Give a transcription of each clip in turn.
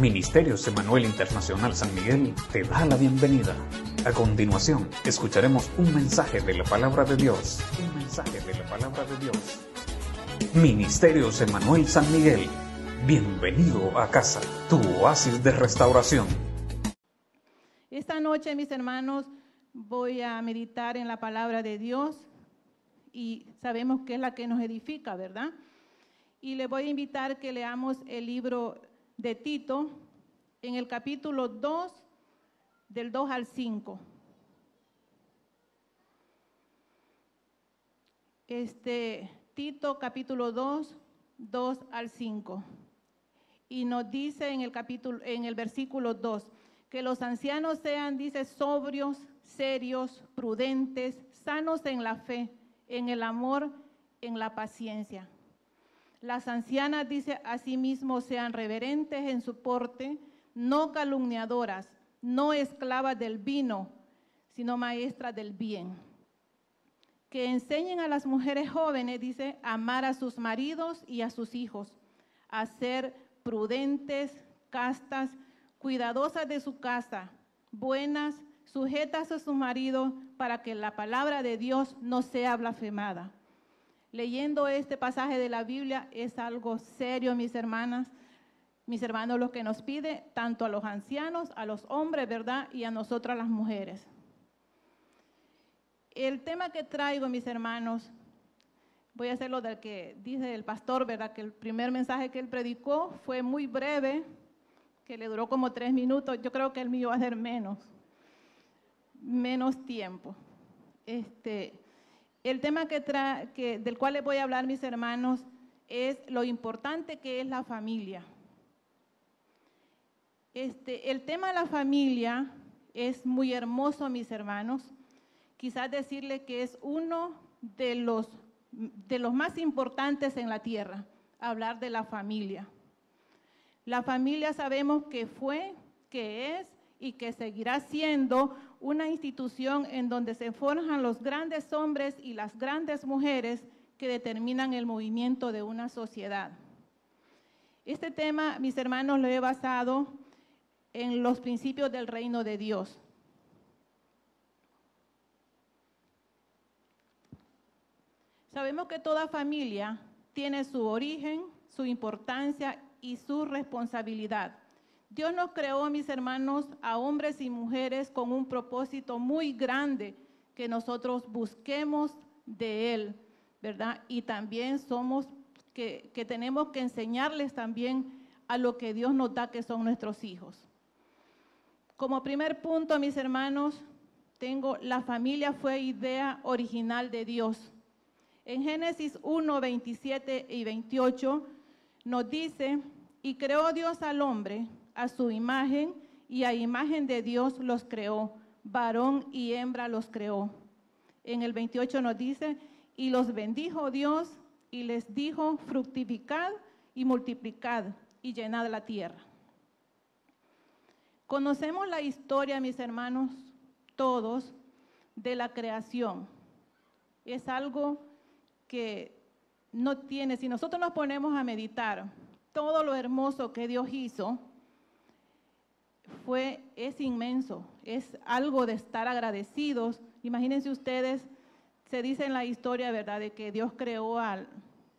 Ministerios Emanuel Internacional San Miguel te da la bienvenida. A continuación, escucharemos un mensaje de la palabra de Dios. Un mensaje de la palabra de Dios. Ministerios Emanuel San Miguel. Bienvenido a casa, tu oasis de restauración. Esta noche, mis hermanos, voy a meditar en la palabra de Dios y sabemos que es la que nos edifica, ¿verdad? Y le voy a invitar que leamos el libro de Tito en el capítulo 2, del 2 al 5. Este, Tito capítulo 2, 2 al 5. Y nos dice en el capítulo, en el versículo 2, que los ancianos sean, dice, sobrios, serios, prudentes, sanos en la fe, en el amor, en la paciencia. Las ancianas, dice, asimismo sean reverentes en su porte, no calumniadoras, no esclavas del vino, sino maestras del bien. Que enseñen a las mujeres jóvenes, dice, amar a sus maridos y a sus hijos, a ser prudentes, castas, cuidadosas de su casa, buenas, sujetas a su marido, para que la palabra de Dios no sea blasfemada leyendo este pasaje de la Biblia es algo serio, mis hermanas, mis hermanos, lo que nos pide tanto a los ancianos, a los hombres, ¿verdad? Y a nosotras las mujeres. El tema que traigo, mis hermanos, voy a hacer lo del que dice el pastor, ¿verdad? Que el primer mensaje que él predicó fue muy breve, que le duró como tres minutos. Yo creo que el mío va a ser menos, menos tiempo. Este, el tema del cual les voy a hablar, mis hermanos, es lo importante que es la familia. Este, el tema de la familia es muy hermoso, mis hermanos. Quizás decirle que es uno de los, de los más importantes en la tierra, hablar de la familia. La familia sabemos que fue, que es y que seguirá siendo una institución en donde se forjan los grandes hombres y las grandes mujeres que determinan el movimiento de una sociedad. Este tema, mis hermanos, lo he basado en los principios del reino de Dios. Sabemos que toda familia tiene su origen, su importancia y su responsabilidad. Dios nos creó, mis hermanos, a hombres y mujeres con un propósito muy grande que nosotros busquemos de Él, ¿verdad? Y también somos que, tenemos que enseñarles también a lo que Dios nos da que son nuestros hijos. Como primer punto, mis hermanos, tengo la familia fue idea original de Dios. En Génesis 1, 27 y 28 nos dice, y creó Dios al hombre a su imagen y a imagen de Dios los creó, varón y hembra los creó. En el 28 nos dice, y los bendijo Dios y les dijo, fructificad y multiplicad y llenad la tierra. Conocemos la historia, mis hermanos, todos, de la creación. Es algo que no tiene, si nosotros nos ponemos a meditar todo lo hermoso que Dios hizo, fue, es inmenso, es algo de estar agradecidos. Imagínense ustedes, se dice en la historia, ¿verdad?, de que Dios creó al,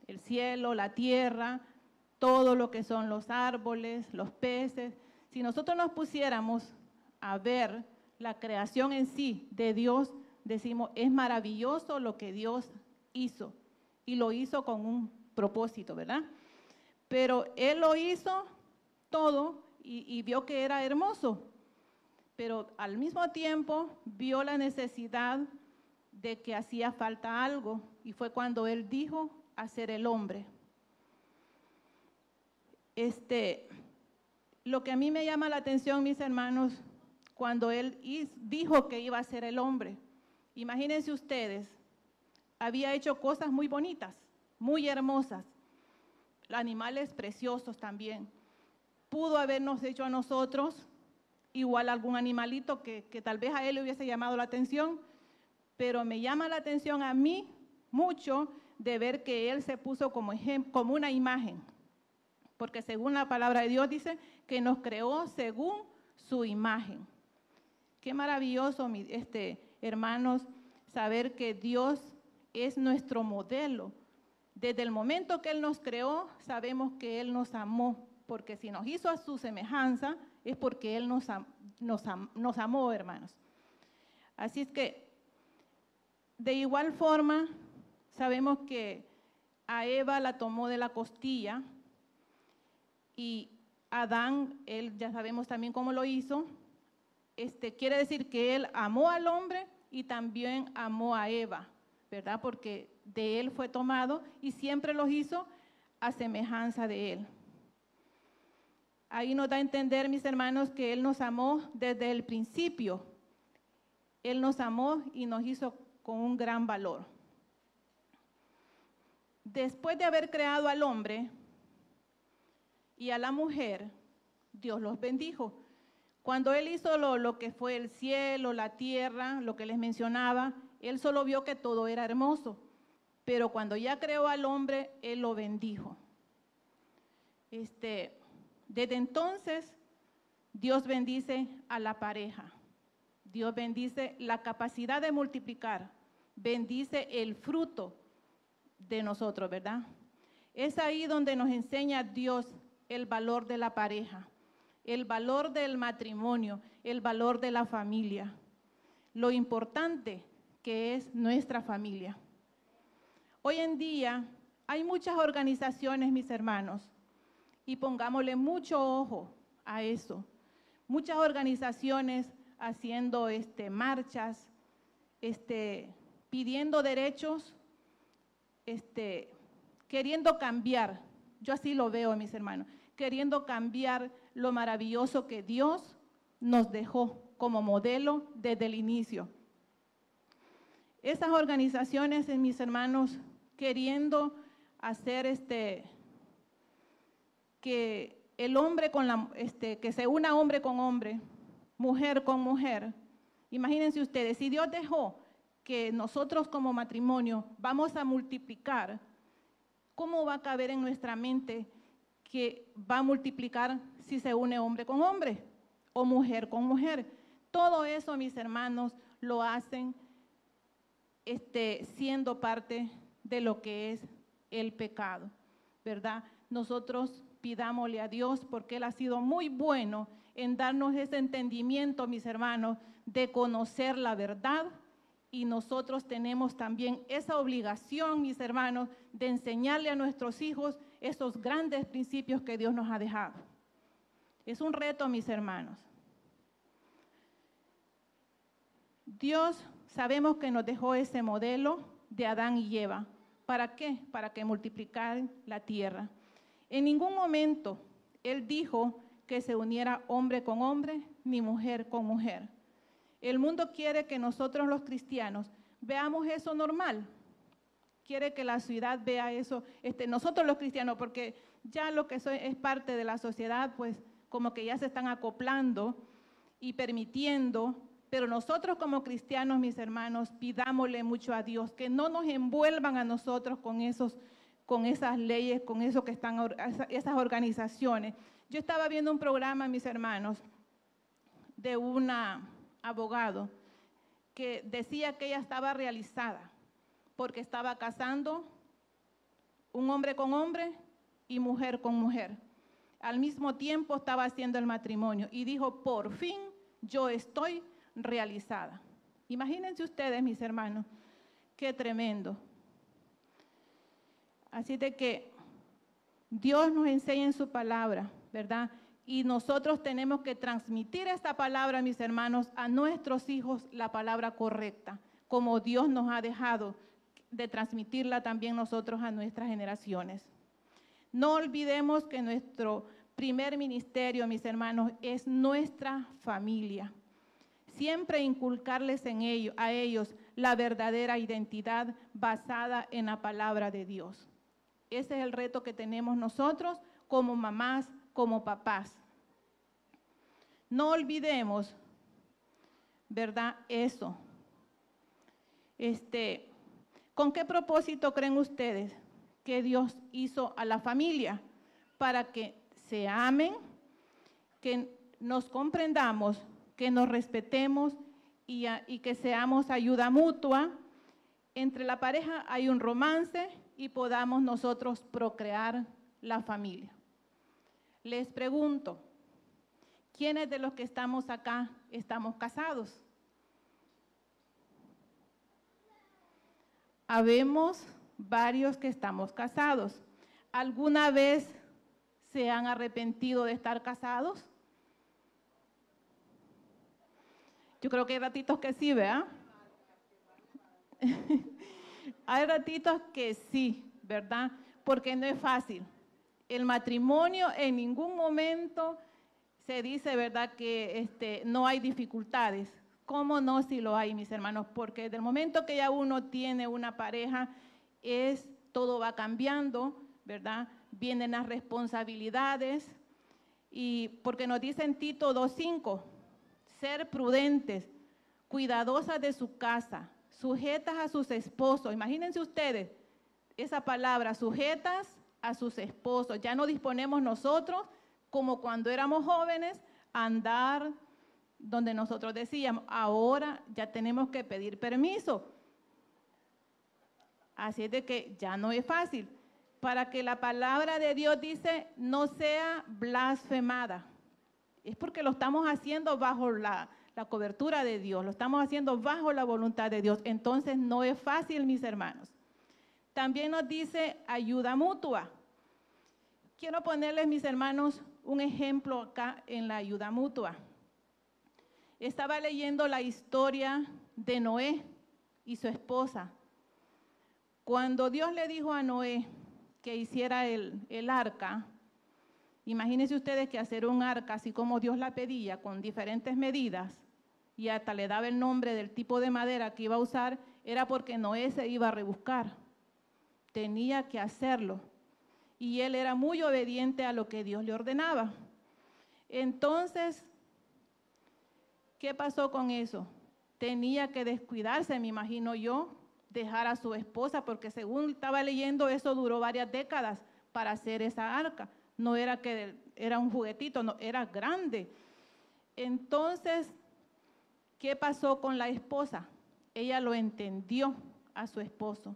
el cielo, la tierra, todo lo que son los árboles, los peces. Si nosotros nos pusiéramos a ver la creación en sí de Dios, decimos, es maravilloso lo que Dios hizo y lo hizo con un propósito, ¿verdad? Pero Él lo hizo todo y, vio que era hermoso, pero al mismo tiempo vio la necesidad de que hacía falta algo y fue cuando él dijo hacer el hombre. Este, lo que a mí me llama la atención, mis hermanos, cuando él dijo que iba a ser el hombre. Imagínense ustedes, había hecho cosas muy bonitas, muy hermosas, animales preciosos también pudo habernos hecho a nosotros, igual algún animalito que, tal vez a él le hubiese llamado la atención, pero me llama la atención a mí mucho de ver que él se puso como, como una imagen, porque según la palabra de Dios dice que nos creó según su imagen. Qué maravilloso, este, hermanos, saber que Dios es nuestro modelo. Desde el momento que Él nos creó, sabemos que Él nos amó, porque si nos hizo a su semejanza, es porque Él nos, amó, hermanos. Así es que, de igual forma, sabemos que a Eva la tomó de la costilla y Adán, él ya sabemos también cómo lo hizo, este, quiere decir que él amó al hombre y también amó a Eva, ¿verdad? Porque de él fue tomado y siempre los hizo a semejanza de él. Ahí nos da a entender, mis hermanos, que Él nos amó desde el principio. Él nos amó y nos hizo con un gran valor. Después de haber creado al hombre y a la mujer, Dios los bendijo. Cuando Él hizo lo, lo, que fue el cielo, la tierra, lo que les mencionaba, Él solo vio que todo era hermoso. Pero cuando ya creó al hombre, Él lo bendijo. Este, desde entonces, Dios bendice a la pareja. Dios bendice la capacidad de multiplicar. Bendice el fruto de nosotros, ¿verdad? Es ahí donde nos enseña Dios el valor de la pareja, el valor del matrimonio, el valor de la familia, lo importante que es nuestra familia. Hoy en día hay muchas organizaciones, mis hermanos, y pongámosle mucho ojo a eso. Muchas organizaciones haciendo este, marchas, este, pidiendo derechos este, queriendo cambiar, yo así lo veo, mis hermanos, queriendo cambiar lo maravilloso que Dios nos dejó como modelo desde el inicio. Esas organizaciones, mis hermanos, queriendo hacer este que el hombre con la este que se una hombre con hombre, mujer con mujer. Imagínense ustedes, si Dios dejó que nosotros como matrimonio vamos a multiplicar, ¿cómo va a caber en nuestra mente que va a multiplicar si se une hombre con hombre o mujer con mujer? Todo eso, mis hermanos, lo hacen este, siendo parte de lo que es el pecado, ¿verdad? Nosotros pidámosle a Dios porque Él ha sido muy bueno en darnos ese entendimiento, mis hermanos, de conocer la verdad y nosotros tenemos también esa obligación, mis hermanos, de enseñarle a nuestros hijos esos grandes principios que Dios nos ha dejado. Es un reto, mis hermanos. Dios sabemos que nos dejó ese modelo de Adán y Eva. ¿Para qué? Para que multiplicaran la tierra. En ningún momento Él dijo que se uniera hombre con hombre ni mujer con mujer. El mundo quiere que nosotros los cristianos veamos eso normal. Quiere que la ciudad vea eso, este, nosotros los cristianos, porque ya lo que es parte de la sociedad, pues como que ya se están acoplando y permitiendo, pero nosotros como cristianos, mis hermanos, pidámosle mucho a Dios que no nos envuelvan a nosotros con esos con esas leyes, con eso que están esas organizaciones. Yo estaba viendo un programa, mis hermanos, de una abogado que decía que ella estaba realizada porque estaba casando un hombre con hombre y mujer con mujer. Al mismo tiempo estaba haciendo el matrimonio y dijo, por fin yo estoy realizada. Imagínense ustedes, mis hermanos, qué tremendo. Así de que Dios nos enseña en su palabra, ¿verdad? Y nosotros tenemos que transmitir esta palabra, mis hermanos, a nuestros hijos, la palabra correcta, como Dios nos ha dejado de transmitirla también nosotros a nuestras generaciones. No olvidemos que nuestro primer ministerio, mis hermanos, es nuestra familia. Siempre inculcarles en ello, a ellos la verdadera identidad basada en la palabra de Dios. Ese es el reto que tenemos nosotros como mamás, como papás. No olvidemos, ¿verdad? Eso. Este, ¿Con qué propósito creen ustedes que Dios hizo a la familia? para que se amen, que nos comprendamos, que nos respetemos y, y que seamos ayuda mutua. Entre la pareja hay un romance y podamos nosotros procrear la familia. Les pregunto, ¿quiénes de los que estamos acá estamos casados? Habemos varios que estamos casados. ¿Alguna vez se han arrepentido de estar casados? Yo creo que hay ratitos que sí, ¿verdad? hay ratitos que sí, ¿verdad? Porque no es fácil. El matrimonio en ningún momento se dice, ¿verdad?, que este, no hay dificultades. ¿Cómo no si lo hay, mis hermanos? Porque del momento que ya uno tiene una pareja, es todo va cambiando, ¿verdad? Vienen las responsabilidades. Y porque nos dice en Tito 2.5, ser prudentes, cuidadosas de su casa, sujetas a sus esposos. Imagínense ustedes esa palabra, sujetas a sus esposos. Ya no disponemos nosotros, como cuando éramos jóvenes, a andar donde nosotros decíamos, ahora ya tenemos que pedir permiso. Así es de que ya no es fácil. Para que la palabra de Dios dice no sea blasfemada. Es porque lo estamos haciendo bajo la, la cobertura de Dios, lo estamos haciendo bajo la voluntad de Dios. Entonces no es fácil, mis hermanos. También nos dice ayuda mutua. Quiero ponerles, mis hermanos, un ejemplo acá en la ayuda mutua. Estaba leyendo la historia de Noé y su esposa. Cuando Dios le dijo a Noé que hiciera el, el arca, imagínense ustedes que hacer un arca así como Dios la pedía, con diferentes medidas, y hasta le daba el nombre del tipo de madera que iba a usar, era porque Noé se iba a rebuscar. Tenía que hacerlo. Y él era muy obediente a lo que Dios le ordenaba. Entonces, ¿qué pasó con eso? Tenía que descuidarse, me imagino yo, dejar a su esposa, porque según estaba leyendo, eso duró varias décadas para hacer esa arca. No era que era un juguetito, no, era grande. Entonces, ¿Qué pasó con la esposa? Ella lo entendió a su esposo,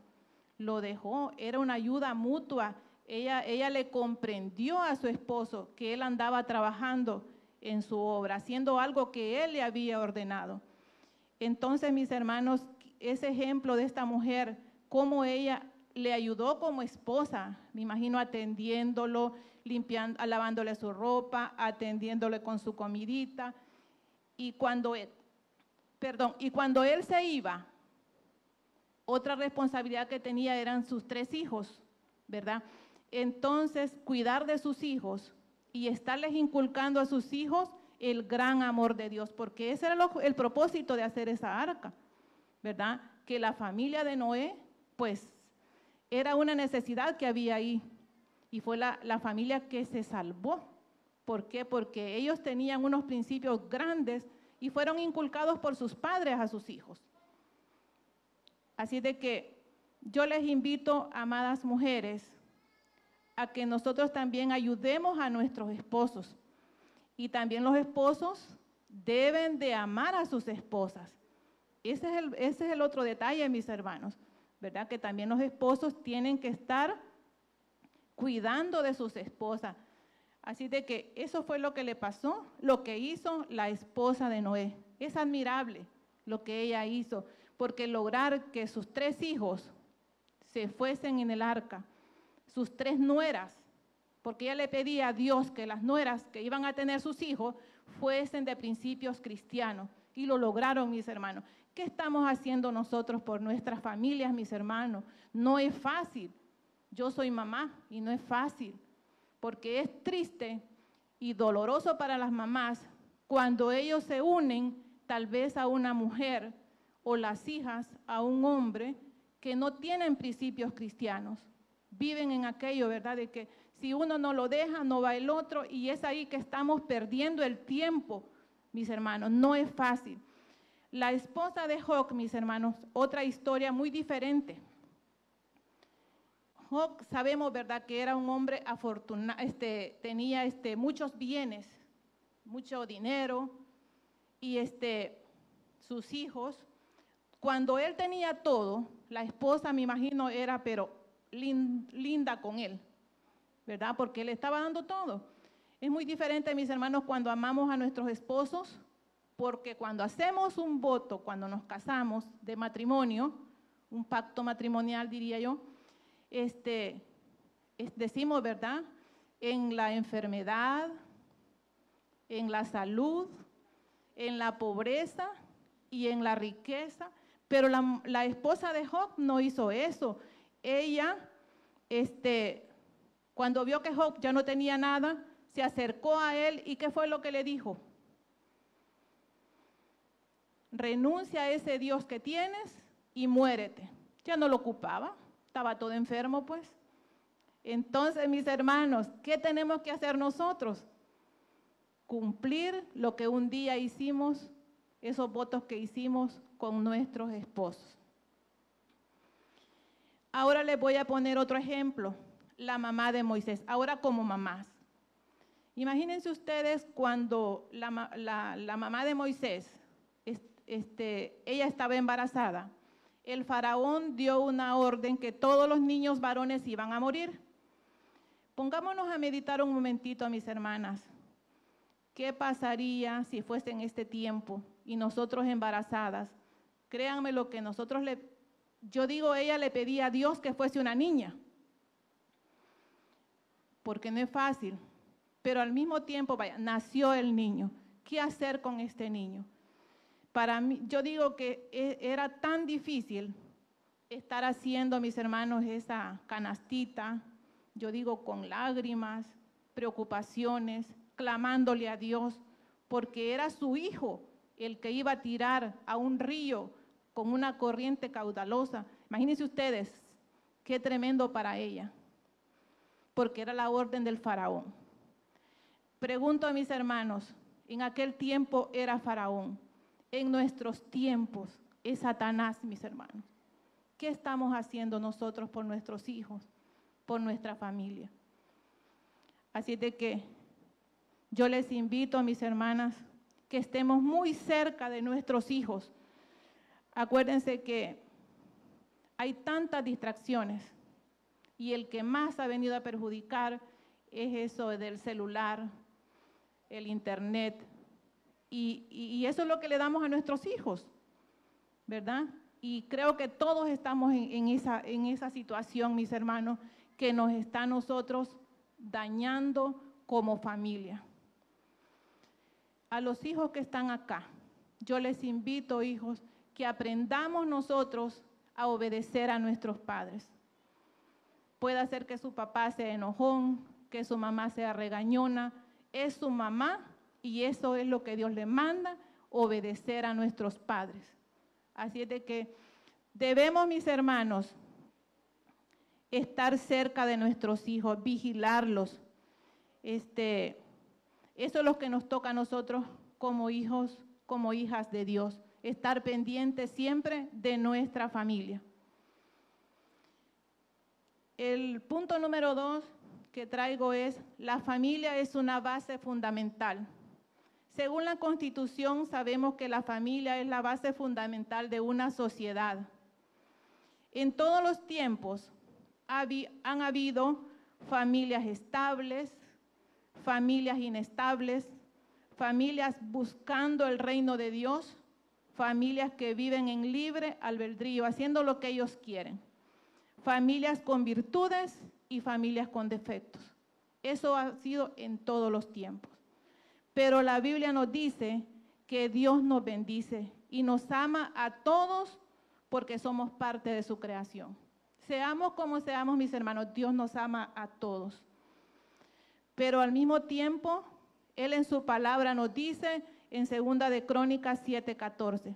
lo dejó, era una ayuda mutua. Ella, ella le comprendió a su esposo que él andaba trabajando en su obra, haciendo algo que él le había ordenado. Entonces, mis hermanos, ese ejemplo de esta mujer, cómo ella le ayudó como esposa, me imagino atendiéndolo, limpiando, lavándole su ropa, atendiéndole con su comidita. Y cuando Perdón, y cuando él se iba, otra responsabilidad que tenía eran sus tres hijos, ¿verdad? Entonces, cuidar de sus hijos y estarles inculcando a sus hijos el gran amor de Dios, porque ese era el propósito de hacer esa arca, ¿verdad? Que la familia de Noé, pues, era una necesidad que había ahí. Y fue la, la familia que se salvó. ¿Por qué? Porque ellos tenían unos principios grandes y fueron inculcados por sus padres a sus hijos. Así de que yo les invito, amadas mujeres, a que nosotros también ayudemos a nuestros esposos. Y también los esposos deben de amar a sus esposas. Ese es el, ese es el otro detalle, mis hermanos, ¿verdad? Que también los esposos tienen que estar cuidando de sus esposas. Así de que eso fue lo que le pasó, lo que hizo la esposa de Noé. Es admirable lo que ella hizo, porque lograr que sus tres hijos se fuesen en el arca, sus tres nueras, porque ella le pedía a Dios que las nueras que iban a tener sus hijos fuesen de principios cristianos. Y lo lograron, mis hermanos. ¿Qué estamos haciendo nosotros por nuestras familias, mis hermanos? No es fácil. Yo soy mamá y no es fácil porque es triste y doloroso para las mamás cuando ellos se unen tal vez a una mujer o las hijas a un hombre que no tienen principios cristianos. Viven en aquello, ¿verdad? De que si uno no lo deja, no va el otro y es ahí que estamos perdiendo el tiempo, mis hermanos. No es fácil. La esposa de Job, mis hermanos, otra historia muy diferente. Sabemos, ¿verdad?, que era un hombre afortunado, este, tenía este, muchos bienes, mucho dinero y este, sus hijos. Cuando él tenía todo, la esposa, me imagino, era pero linda con él, ¿verdad? Porque él estaba dando todo. Es muy diferente, mis hermanos, cuando amamos a nuestros esposos, porque cuando hacemos un voto, cuando nos casamos de matrimonio, un pacto matrimonial diría yo, este, decimos, ¿verdad? En la enfermedad, en la salud, en la pobreza y en la riqueza. Pero la, la esposa de Job no hizo eso. Ella, este, cuando vio que Job ya no tenía nada, se acercó a él y ¿qué fue lo que le dijo? Renuncia a ese Dios que tienes y muérete. Ya no lo ocupaba, estaba todo enfermo pues. Entonces, mis hermanos, ¿qué tenemos que hacer nosotros? Cumplir lo que un día hicimos, esos votos que hicimos con nuestros esposos. Ahora les voy a poner otro ejemplo, la mamá de Moisés, ahora como mamás. Imagínense ustedes cuando la, mamá de Moisés, este, ella estaba embarazada, el faraón dio una orden que todos los niños varones iban a morir. Pongámonos a meditar un momentito, mis hermanas. ¿Qué pasaría si fuese en este tiempo y nosotros embarazadas? Créanme lo que nosotros le yo digo, ella le pedía a Dios que fuese una niña, porque no es fácil, pero al mismo tiempo, vaya, nació el niño. ¿Qué hacer con este niño? Para mí, yo digo que e, era tan difícil estar haciendo, mis hermanos, esa canastita, yo digo con lágrimas, preocupaciones, clamándole a Dios, porque era su hijo el que iba a tirar a un río con una corriente caudalosa. Imagínense ustedes, qué tremendo para ella, porque era la orden del faraón. Pregunto a mis hermanos, en aquel tiempo era faraón, en nuestros tiempos es Satanás, mis hermanos. ¿Qué estamos haciendo nosotros por nuestros hijos, por nuestra familia? Así de que yo les invito a mis hermanas que estemos muy cerca de nuestros hijos, Acuérdense que hay tantas distracciones y el que más ha venido a perjudicar es eso del celular, el internet, y, eso es lo que le damos a nuestros hijos, ¿verdad? Y creo que todos estamos en, esa, en esa situación, mis hermanos, que nos está a nosotros dañando como familia. A los hijos que están acá, yo les invito, hijos, que aprendamos nosotros a obedecer a nuestros padres. Puede ser que su papá sea enojón, que su mamá sea regañona, es su mamá y eso es lo que Dios le manda, obedecer a nuestros padres. Así es de que debemos, mis hermanos, estar cerca de nuestros hijos, vigilarlos. Este, eso es lo que nos toca a nosotros como hijos, como hijas de Dios estar pendiente siempre de nuestra familia. El punto número dos que traigo es, la familia es una base fundamental. Según la Constitución, sabemos que la familia es la base fundamental de una sociedad. En todos los tiempos han habido familias estables, familias inestables, familias buscando el reino de Dios familias que viven en libre albedrío, haciendo lo que ellos quieren, familias con virtudes y familias con defectos. Eso ha sido en todos los tiempos. Pero la Biblia nos dice que Dios nos bendice y nos ama a todos porque somos parte de su creación. Seamos como seamos, mis hermanos, Dios nos ama a todos. Pero al mismo tiempo, Él en su palabra nos dice en segunda de Crónicas 7:14.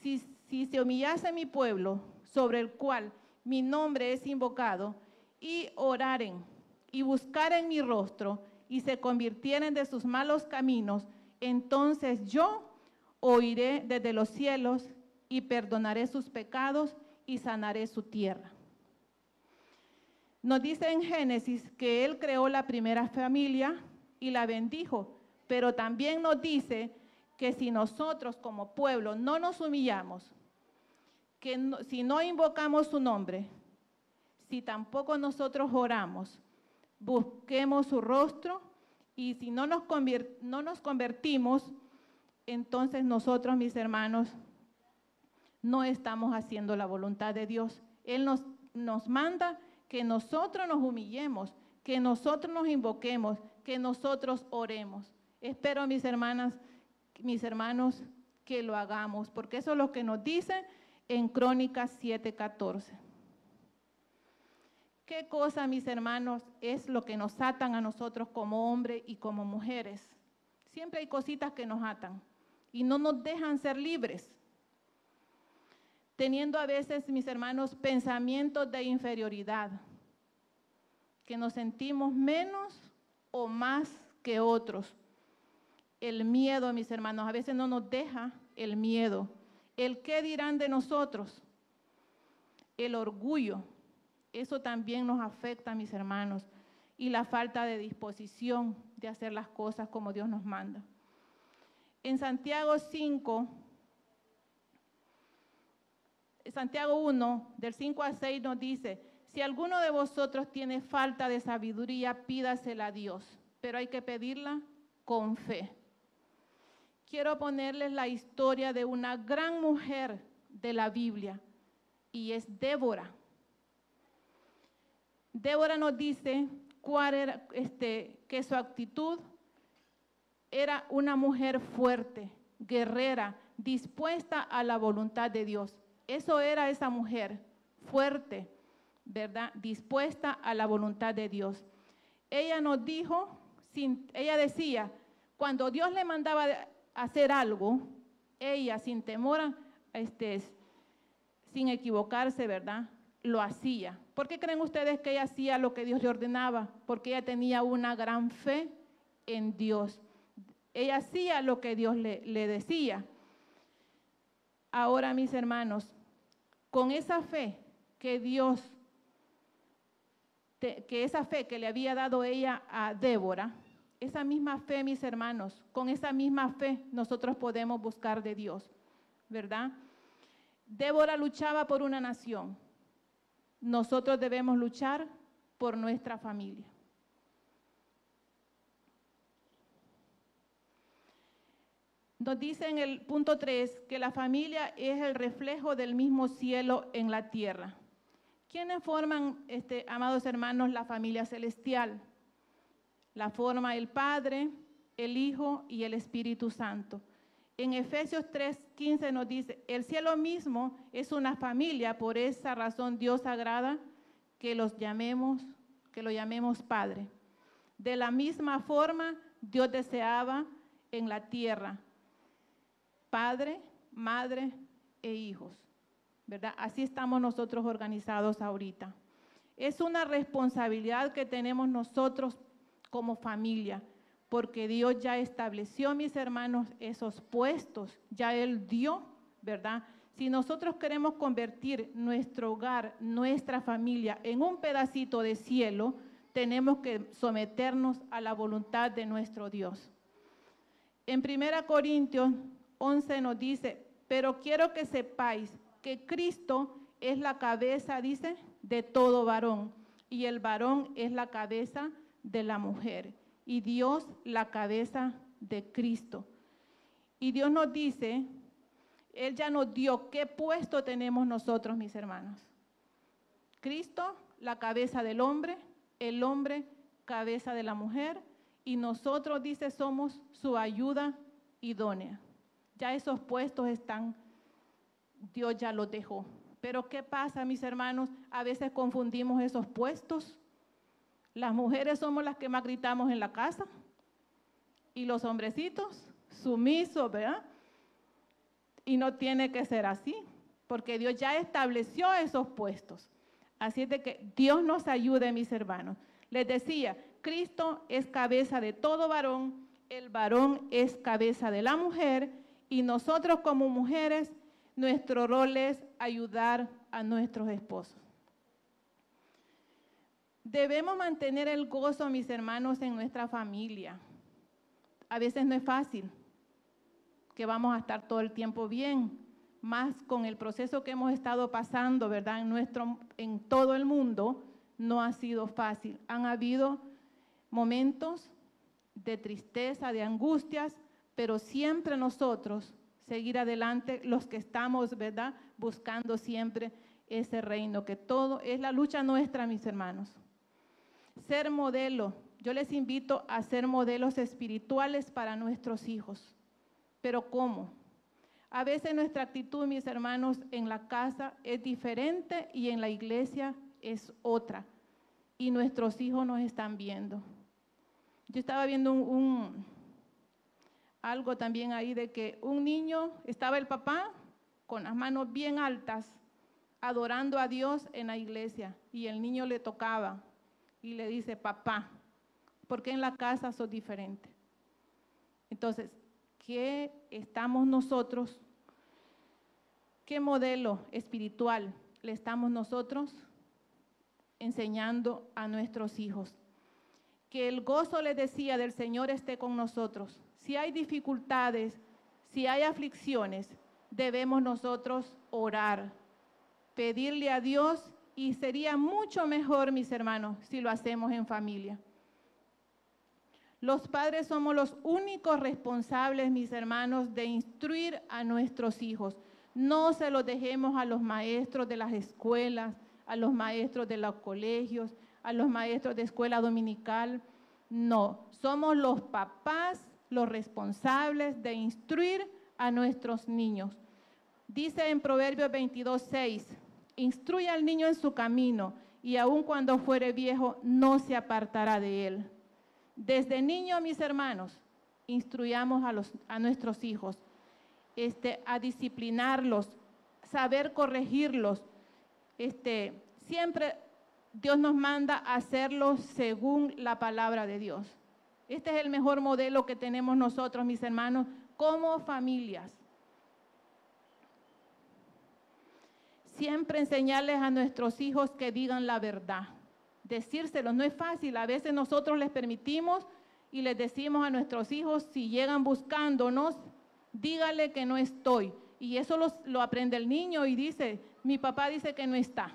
Si, si se humillase mi pueblo, sobre el cual mi nombre es invocado, y oraren y buscaren mi rostro y se convirtieren de sus malos caminos, entonces yo oiré desde los cielos y perdonaré sus pecados y sanaré su tierra. Nos dice en Génesis que Él creó la primera familia y la bendijo, pero también nos dice que si nosotros como pueblo no nos humillamos, que si no invocamos su nombre, si tampoco nosotros oramos, busquemos su rostro y si no nos, no nos convertimos, entonces nosotros, mis hermanos, no estamos haciendo la voluntad de Dios. Él nos, nos manda que nosotros nos humillemos, que nosotros nos invoquemos, que nosotros oremos. Espero, mis hermanas, mis hermanos, que lo hagamos, porque eso es lo que nos dice en Crónicas 7:14. ¿Qué cosa, mis hermanos, es lo que nos atan a nosotros como hombres y como mujeres? Siempre hay cositas que nos atan y no nos dejan ser libres. Teniendo a veces, mis hermanos, pensamientos de inferioridad, que nos sentimos menos o más que otros. El miedo, mis hermanos, a veces no nos deja el miedo. El qué dirán de nosotros. El orgullo eso también nos afecta, mis hermanos, y la falta de disposición de hacer las cosas como Dios nos manda. En Santiago 5, Santiago 1, del 5 al 6 nos dice, si alguno de vosotros tiene falta de sabiduría, pídasela a Dios, pero hay que pedirla con fe. Quiero ponerles la historia de una gran mujer de la Biblia, y es Débora. Débora nos dice cuál era, este, que su actitud era una mujer fuerte, guerrera, dispuesta a la voluntad de Dios. Eso era esa mujer, fuerte, ¿verdad? Dispuesta a la voluntad de Dios. Ella nos dijo, ella decía, cuando Dios le mandaba hacer algo, ella sin temor, este, sin equivocarse, ¿verdad? Lo hacía. ¿Por qué creen ustedes que ella hacía lo que Dios le ordenaba? Porque ella tenía una gran fe en Dios. Ella hacía lo que Dios le, decía. Ahora, mis hermanos, con esa fe que Dios, que esa fe que le había dado ella a Débora, esa misma fe, mis hermanos, con esa misma fe nosotros podemos buscar de Dios, ¿verdad? Débora luchaba por una nación nosotros debemos luchar por nuestra familia. Nos dice en el punto 3 que la familia es el reflejo del mismo cielo en la tierra. ¿Quiénes forman, este, amados hermanos, la familia celestial? La forma el Padre, el Hijo y el Espíritu Santo. En Efesios 3:15 nos dice, el cielo mismo es una familia, por esa razón Dios agrada que los llamemos, que lo llamemos Padre. De la misma forma, Dios deseaba en la tierra Padre, Madre e hijos. ¿Verdad? Así estamos nosotros organizados ahorita. Es una responsabilidad que tenemos nosotros como familia porque Dios ya estableció, mis hermanos, esos puestos, ya Él dio, ¿verdad? Si nosotros queremos convertir nuestro hogar, nuestra familia en un pedacito de cielo, tenemos que someternos a la voluntad de nuestro Dios. En 1 Corintios 11 nos dice, pero quiero que sepáis que Cristo es la cabeza, dice, de todo varón, y el varón es la cabeza de la mujer y Dios la cabeza de Cristo. Y Dios nos dice, Él ya nos dio qué puesto tenemos nosotros, mis hermanos. Cristo, la cabeza del hombre, el hombre, cabeza de la mujer, y nosotros, dice, somos su ayuda idónea. Ya esos puestos están, Dios ya los dejó. Pero ¿qué pasa, mis hermanos? A veces confundimos esos puestos las mujeres somos las que más gritamos en la casa y los hombrecitos sumisos, ¿verdad? Y no tiene que ser así, porque Dios ya estableció esos puestos. Así es de que Dios nos ayude, mis hermanos. Les decía, Cristo es cabeza de todo varón, el varón es cabeza de la mujer y nosotros como mujeres, nuestro rol es ayudar a nuestros esposos. Debemos mantener el gozo, mis hermanos, en nuestra familia. A veces no es fácil, que vamos a estar todo el tiempo bien, más con el proceso que hemos estado pasando, ¿verdad? En, nuestro, en todo el mundo no ha sido fácil. Han habido momentos de tristeza, de angustias, pero siempre nosotros seguir adelante, los que estamos, ¿verdad? Buscando siempre ese reino, que todo es la lucha nuestra, mis hermanos. Ser modelo. Yo les invito a ser modelos espirituales para nuestros hijos. Pero ¿cómo? A veces nuestra actitud, mis hermanos, en la casa es diferente y en la iglesia es otra. Y nuestros hijos nos están viendo. Yo estaba viendo un, algo también ahí de que un niño, estaba el papá con las manos bien altas, adorando a Dios en la iglesia. Y el niño le tocaba y le dice, papá, ¿por qué en la casa sos diferente? Entonces, ¿qué estamos nosotros? ¿Qué modelo espiritual le estamos nosotros enseñando a nuestros hijos? Que el gozo, les decía, del Señor esté con nosotros. Si hay dificultades, si hay aflicciones, debemos nosotros orar, pedirle a Dios y sería mucho mejor, mis hermanos, si lo hacemos en familia. Los padres somos los únicos responsables, mis hermanos, de instruir a nuestros hijos. No se los dejemos a los maestros de las escuelas, a los maestros de los colegios, a los maestros de escuela dominical. No, somos los papás los responsables de instruir a nuestros niños. Dice en Proverbios 22, 6, instruye al niño en su camino y aun cuando fuere viejo no se apartará de él. Desde niño, mis hermanos, instruyamos a, los, a nuestros hijos este, a disciplinarlos, saber corregirlos. Este, siempre Dios nos manda a hacerlo según la palabra de Dios. Este es el mejor modelo que tenemos nosotros, mis hermanos, como familias. Siempre enseñarles a nuestros hijos que digan la verdad decírselo. No es fácil. A veces nosotros les permitimos y les decimos a nuestros hijos, si llegan buscándonos, dígale que no estoy. Y eso lo aprende el niño y dice, mi papá dice que no está.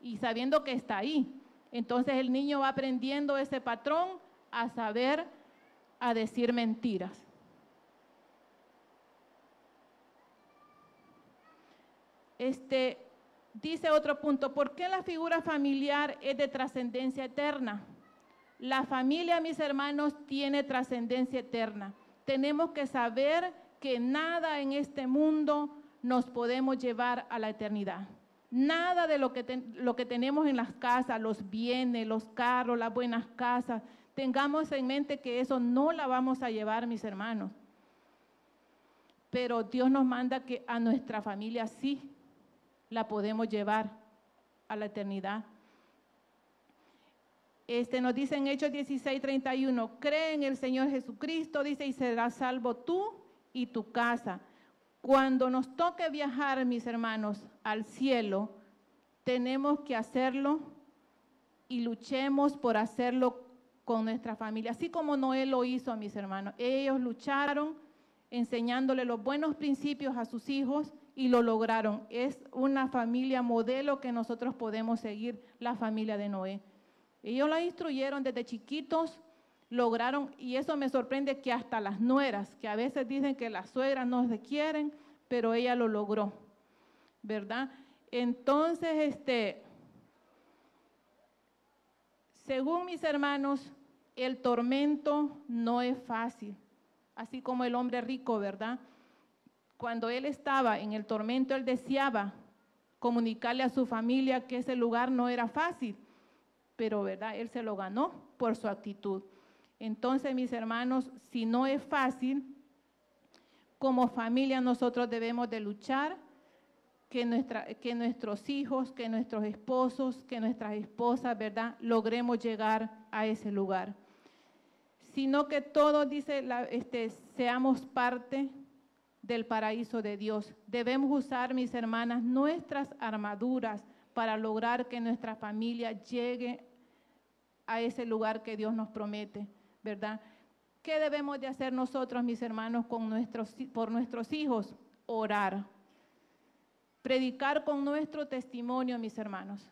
Y sabiendo que está ahí. Entonces el niño va aprendiendo ese patrón a saber, a decir mentiras. Este, Dice otro punto, ¿por qué la figura familiar es de trascendencia eterna? La familia, mis hermanos, tiene trascendencia eterna. Tenemos que saber que nada en este mundo nos podemos llevar a la eternidad. Nada de lo que, lo que tenemos en las casas, los bienes, los carros, las buenas casas, tengamos en mente que eso no la vamos a llevar, mis hermanos. Pero Dios nos manda que a nuestra familia sí la podemos llevar a la eternidad. Este nos dice en Hechos 16, 31, cree en el Señor Jesucristo, dice, y serás salvo tú y tu casa. Cuando nos toque viajar, mis hermanos, al cielo, tenemos que hacerlo y luchemos por hacerlo con nuestra familia, así como Noé lo hizo, mis hermanos. Ellos lucharon enseñándole los buenos principios a sus hijos y lo lograron. Es una familia modelo que nosotros podemos seguir, la familia de Noé. Ellos la instruyeron desde chiquitos, lograron, y eso me sorprende que hasta las nueras, que a veces dicen que las suegras no se quieren, pero ella lo logró, ¿verdad? Entonces, este, según mis hermanos, el tormento no es fácil, así como el hombre rico, ¿verdad? Cuando él estaba en el tormento, él deseaba comunicarle a su familia que ese lugar no era fácil, pero verdad, él se lo ganó por su actitud. Entonces, mis hermanos, si no es fácil, como familia nosotros debemos de luchar que, nuestra, que nuestros hijos, que nuestros esposos, que nuestras esposas, ¿verdad?, logremos llegar a ese lugar. Sino que todos, dice, este, seamos parte del paraíso de Dios. Debemos usar, mis hermanas, nuestras armaduras para lograr que nuestra familia llegue a ese lugar que Dios nos promete, ¿verdad? ¿Qué debemos de hacer nosotros, mis hermanos, por nuestros hijos? Orar. Predicar con nuestro testimonio, mis hermanos.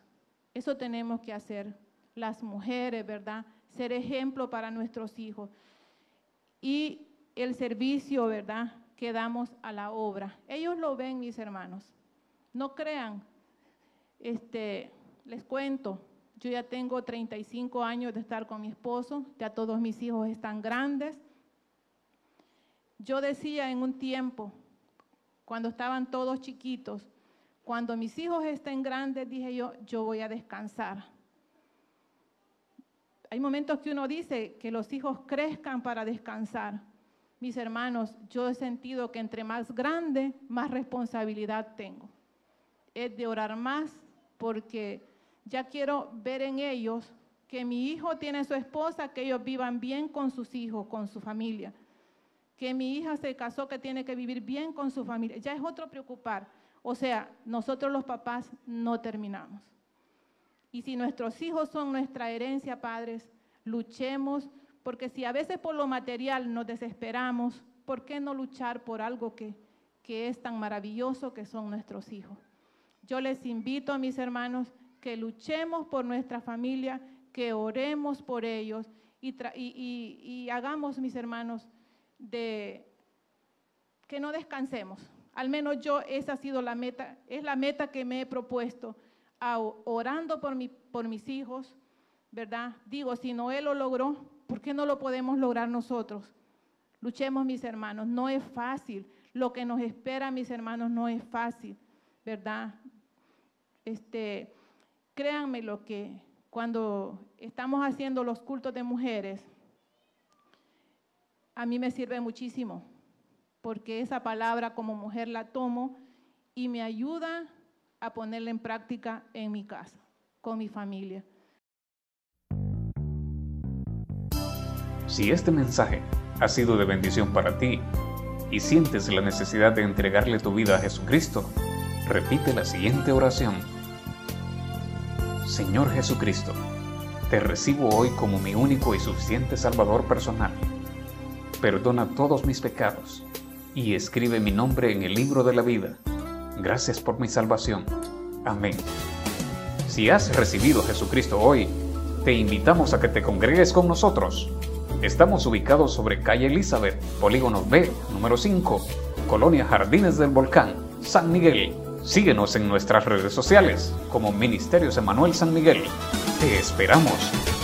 Eso tenemos que hacer. Las mujeres, ¿verdad? Ser ejemplo para nuestros hijos. Y el servicio, ¿verdad? Que damos a la obra. Ellos lo ven, mis hermanos. No crean. Este, les cuento, yo ya tengo 35 años de estar con mi esposo, ya todos mis hijos están grandes. Yo decía en un tiempo, cuando estaban todos chiquitos, cuando mis hijos estén grandes, dije yo, yo voy a descansar. Hay momentos que uno dice que los hijos crezcan para descansar. Mis hermanos, yo he sentido que entre más grande, más responsabilidad tengo. Es de orar más porque ya quiero ver en ellos que mi hijo tiene su esposa, que ellos vivan bien con sus hijos, con su familia. Que mi hija se casó, que tiene que vivir bien con su familia. Ya es otro preocupar. O sea, nosotros los papás no terminamos. Y si nuestros hijos son nuestra herencia, padres, luchemos, porque si a veces por lo material nos desesperamos, ¿por qué no luchar por algo que, que es tan maravilloso que son nuestros hijos? Yo les invito a mis hermanos que luchemos por nuestra familia, que oremos por ellos y, hagamos, mis hermanos, de que no descansemos. Al menos yo, esa ha sido la meta, es la meta que me he propuesto, orando por, mi, por mis hijos, ¿verdad? Digo, si Noé lo logró, ¿por qué no lo podemos lograr nosotros? Luchemos, mis hermanos, no es fácil. Lo que nos espera, mis hermanos, no es fácil, ¿verdad? Este, créanme lo que cuando estamos haciendo los cultos de mujeres, a mí me sirve muchísimo, porque esa palabra como mujer la tomo y me ayuda a ponerla en práctica en mi casa, con mi familia. Si este mensaje ha sido de bendición para ti y sientes la necesidad de entregarle tu vida a Jesucristo, repite la siguiente oración Señor Jesucristo, te recibo hoy como mi único y suficiente Salvador personal. Perdona todos mis pecados y escribe mi nombre en el libro de la vida. Gracias por mi salvación. Amén. Si has recibido a Jesucristo hoy, te invitamos a que te congregues con nosotros. Estamos ubicados sobre calle Elizabeth, Polígono B, número 5, Colonia Jardines del Volcán, San Miguel. Síguenos en nuestras redes sociales como Ministerios Emanuel San Miguel. Te esperamos.